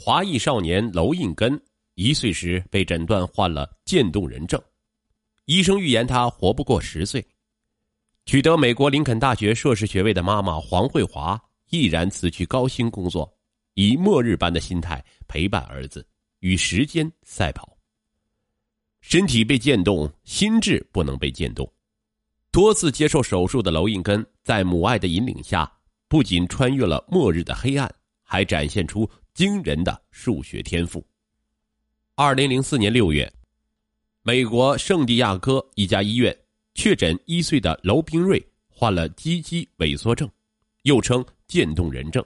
华裔少年娄应根一岁时被诊断患了渐冻人症，医生预言他活不过十岁。取得美国林肯大学硕士学位的妈妈黄慧华毅然辞去高薪工作，以末日般的心态陪伴儿子，与时间赛跑。身体被渐冻，心智不能被渐冻。多次接受手术的娄应根，在母爱的引领下，不仅穿越了末日的黑暗，还展现出。惊人的数学天赋。二零零四年六月，美国圣地亚哥一家医院确诊一岁的娄冰瑞患了肌肌萎缩症，又称渐冻人症。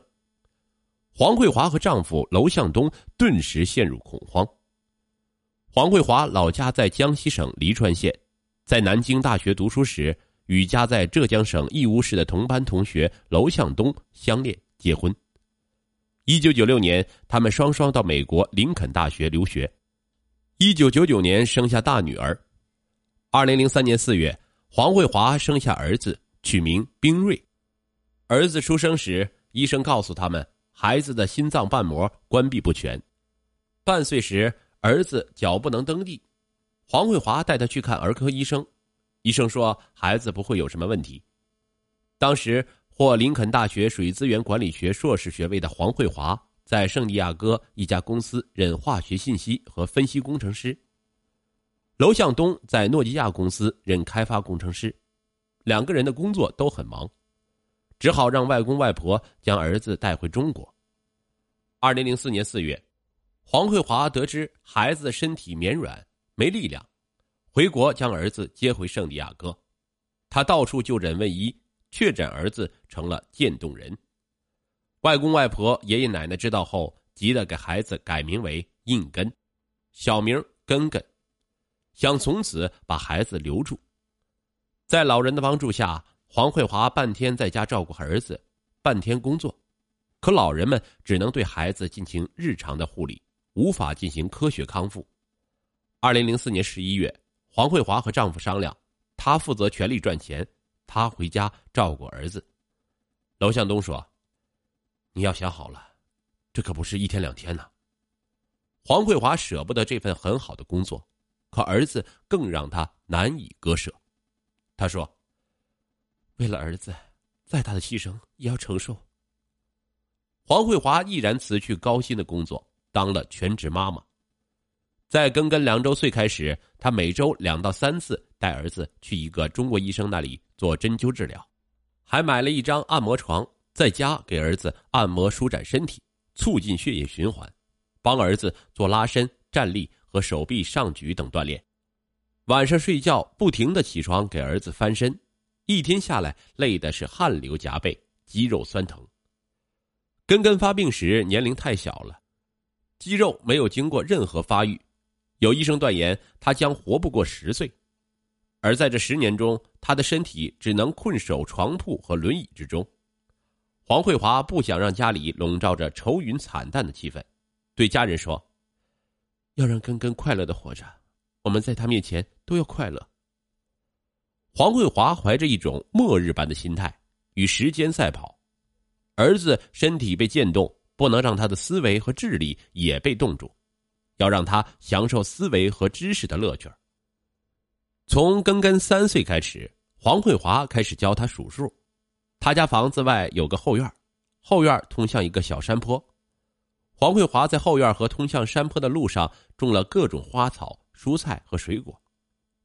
黄桂华和丈夫娄向东顿时陷入恐慌。黄桂华老家在江西省黎川县，在南京大学读书时，与家在浙江省义乌市的同班同学娄向东相恋结婚。一九九六年，他们双双到美国林肯大学留学。一九九九年生下大女儿。二零零三年四月，黄慧华生下儿子，取名冰瑞。儿子出生时，医生告诉他们，孩子的心脏瓣膜关闭不全。半岁时，儿子脚不能蹬地，黄慧华带他去看儿科医生，医生说孩子不会有什么问题。当时。获林肯大学水资源管理学硕士学位的黄慧华，在圣地亚哥一家公司任化学信息和分析工程师。娄向东在诺基亚公司任开发工程师，两个人的工作都很忙，只好让外公外婆将儿子带回中国。二零零四年四月，黄慧华得知孩子身体绵软没力量，回国将儿子接回圣地亚哥，他到处就诊问医。确诊儿子成了渐冻人，外公外婆、爷爷奶奶知道后，急得给孩子改名为印根，小名根根，想从此把孩子留住。在老人的帮助下，黄慧华半天在家照顾儿子，半天工作，可老人们只能对孩子进行日常的护理，无法进行科学康复。二零零四年十一月，黄慧华和丈夫商量，她负责全力赚钱。他回家照顾儿子，娄向东说：“你要想好了，这可不是一天两天呢。”黄慧华舍不得这份很好的工作，可儿子更让他难以割舍。他说：“为了儿子，再大的牺牲也要承受。”黄慧华毅然辞去高薪的工作，当了全职妈妈。在根根两周岁开始，他每周两到三次带儿子去一个中国医生那里。做针灸治疗，还买了一张按摩床，在家给儿子。按摩舒展身体，促进血液循环，帮儿子。做拉伸、站立和手臂上举等锻炼。晚上睡觉不停的起床给儿子。翻身，一天下来累的是汗流浃背，肌肉酸疼。根根发病时年龄太小了，肌肉没有经过任何发育，有医生断言他将活不过十岁。而在这十年中，他的身体只能困守床铺和轮椅之中。黄慧华不想让家里笼罩着愁云惨淡的气氛，对家人说：“要让根根快乐的活着，我们在他面前都要快乐。”黄慧华怀着一种末日般的心态，与时间赛跑。儿子身体被渐冻，不能让他的思维和智力也被冻住，要让他享受思维和知识的乐趣从根根三岁开始，黄慧华开始教他数数。他家房子外有个后院，后院通向一个小山坡。黄慧华在后院和通向山坡的路上种了各种花草、蔬菜和水果，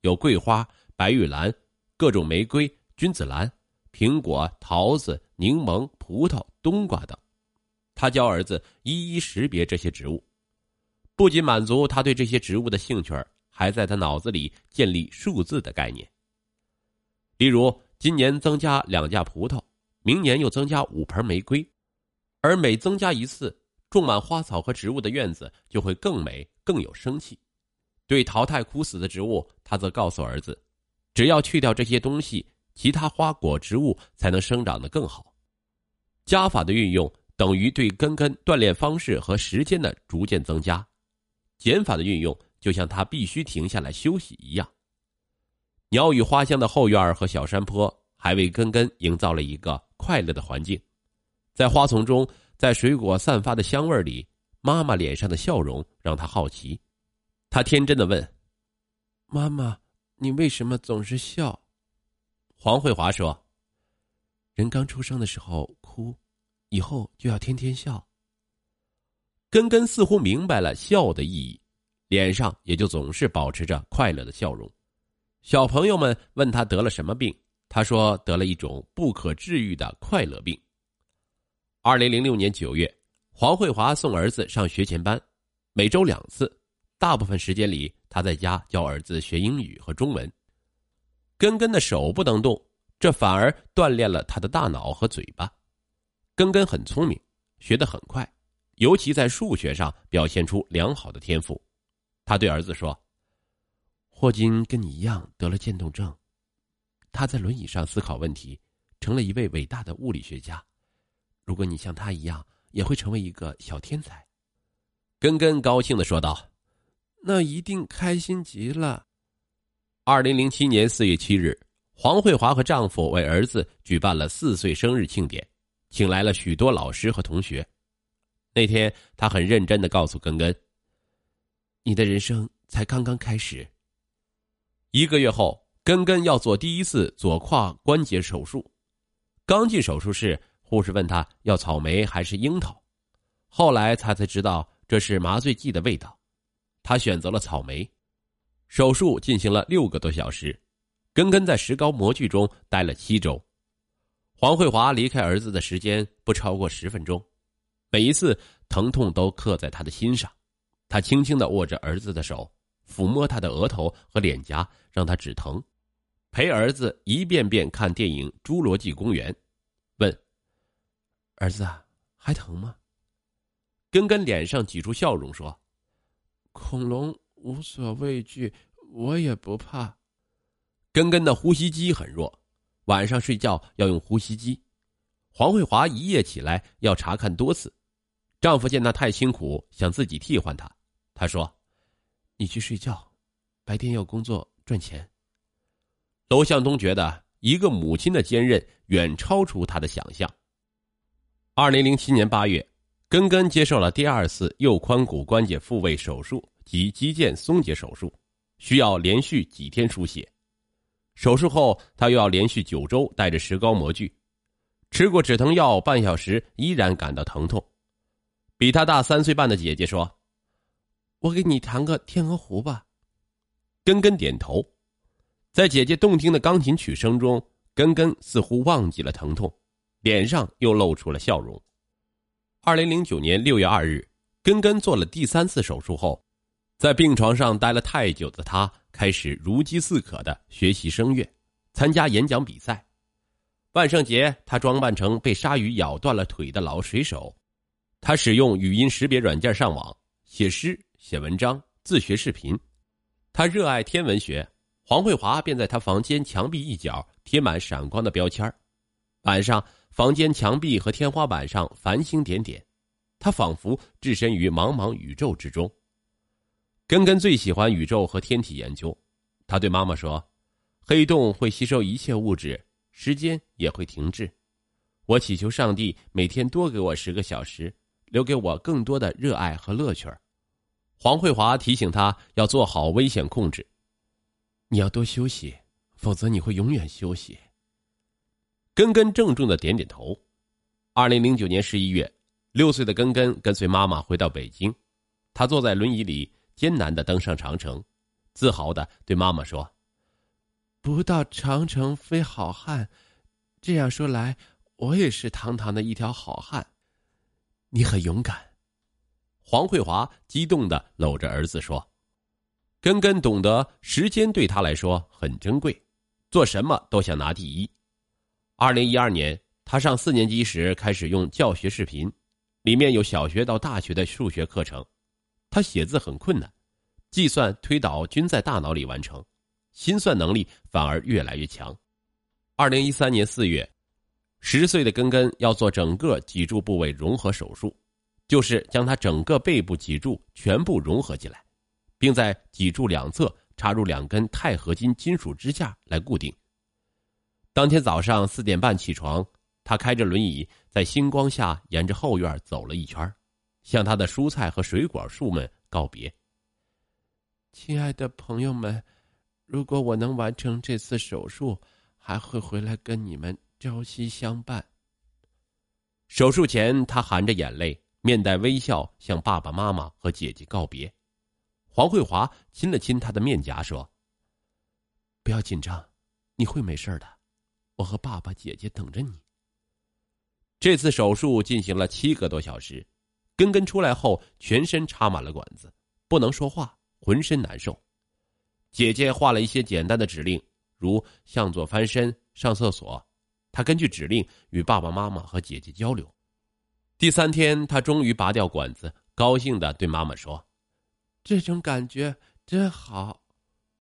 有桂花、白玉兰、各种玫瑰、君子兰、苹果、桃子、柠檬、葡萄、冬瓜等。他教儿子一一识别这些植物，不仅满足他对这些植物的兴趣还在他脑子里建立数字的概念。例如，今年增加两架葡萄，明年又增加五盆玫瑰，而每增加一次，种满花草和植物的院子就会更美、更有生气。对淘汰枯死的植物，他则告诉儿子，只要去掉这些东西，其他花果植物才能生长得更好。加法的运用等于对根根锻炼方式和时间的逐渐增加，减法的运用。就像他必须停下来休息一样。鸟语花香的后院和小山坡，还为根根营造了一个快乐的环境。在花丛中，在水果散发的香味里，妈妈脸上的笑容让他好奇，他天真的问：“妈妈，你为什么总是笑？”黄慧华说：“人刚出生的时候哭，以后就要天天笑。”根根似乎明白了笑的意义，脸上也就总是保持着快乐的笑容。小朋友们问他得了什么病，他说得了一种不可治愈的快乐病。二零零六年九月，黄慧华送儿子上学前班，每周两次，大部分时间里他在家教儿子学英语和中文。根根的手不能动，这反而锻炼了他的大脑和嘴巴。根根很聪明，学得很快。尤其在数学上表现出良好的天赋，他对儿子说：“霍金跟你一样得了渐冻症，他在轮椅上思考问题，成了一位伟大的物理学家。如果你像他一样，也会成为一个小天才。”根根高兴的说道：“那一定开心极了。”二零零七年四月七日，黄慧华和丈夫为儿子举办了四岁生日庆典，请来了许多老师和同学。那天，他很认真的告诉根根：“你的人生才刚刚开始。”一个月后，根根要做第一次左胯关节手术。刚进手术室，护士问他要草莓还是樱桃，后来他才知道这是麻醉剂的味道。他选择了草莓。手术进行了六个多小时，根根在石膏模具中待了七周。黄慧华离开儿子的时间不超过十分钟。每一次疼痛都刻在他的心上，他轻轻的握着儿子的手，抚摸他的额头和脸颊，让他止疼，陪儿子一遍遍看电影《侏罗纪公园》，问：“儿子还疼吗？”根根脸上挤出笑容说：“恐龙无所畏惧，我也不怕。”根根的呼吸机很弱，晚上睡觉要用呼吸机。黄慧华一夜起来要查看多次。丈夫见她太辛苦，想自己替换她。他说：“你去睡觉，白天要工作赚钱。”娄向东觉得一个母亲的坚韧远超出他的想象。二零零七年八月，根根接受了第二次右髋骨关节复位手术及肌腱松解手术，需要连续几天输血。手术后，他又要连续九周带着石膏模具，吃过止疼药半小时依然感到疼痛。比他大三岁半的姐姐说：“我给你弹个《天鹅湖》吧。”根根点头，在姐姐动听的钢琴曲声中，根根似乎忘记了疼痛，脸上又露出了笑容。二零零九年六月二日，根根做了第三次手术后，在病床上待了太久的他开始如饥似渴的学习声乐，参加演讲比赛。万圣节，他装扮成被鲨鱼咬断了腿的老水手。他使用语音识别软件上网写诗、写文章、自学视频。他热爱天文学，黄慧华便在他房间墙壁一角贴满闪光的标签晚上，房间墙壁和天花板上繁星点点，他仿佛置身于茫茫宇宙之中。根根最喜欢宇宙和天体研究，他对妈妈说：“黑洞会吸收一切物质，时间也会停滞。我祈求上帝每天多给我十个小时。”留给我更多的热爱和乐趣儿。黄慧华提醒他要做好危险控制，你要多休息，否则你会永远休息。根根郑重的点点头。二零零九年十一月，六岁的根根跟随妈妈回到北京，他坐在轮椅里艰难的登上长城，自豪的对妈妈说：“不到长城非好汉。”这样说来，我也是堂堂的一条好汉。你很勇敢，黄慧华激动的搂着儿子说：“根根懂得时间对他来说很珍贵，做什么都想拿第一。”二零一二年，他上四年级时开始用教学视频，里面有小学到大学的数学课程。他写字很困难，计算推导均在大脑里完成，心算能力反而越来越强。二零一三年四月。十岁的根根要做整个脊柱部位融合手术，就是将他整个背部脊柱全部融合起来，并在脊柱两侧插入两根钛合金金属支架来固定。当天早上四点半起床，他开着轮椅在星光下沿着后院走了一圈，向他的蔬菜和水果树们告别。亲爱的朋友们，如果我能完成这次手术，还会回来跟你们朝夕相伴。手术前，他含着眼泪，面带微笑向爸爸妈妈和姐姐告别。黄慧华亲了亲他的面颊，说：“不要紧张，你会没事的，我和爸爸、姐姐等着你。”这次手术进行了七个多小时，根根出来后，全身插满了管子，不能说话，浑身难受。姐姐画了一些简单的指令，如向左翻身、上厕所。他根据指令与爸爸妈妈和姐姐交流。第三天，他终于拔掉管子，高兴的对妈妈说：“这种感觉真好。”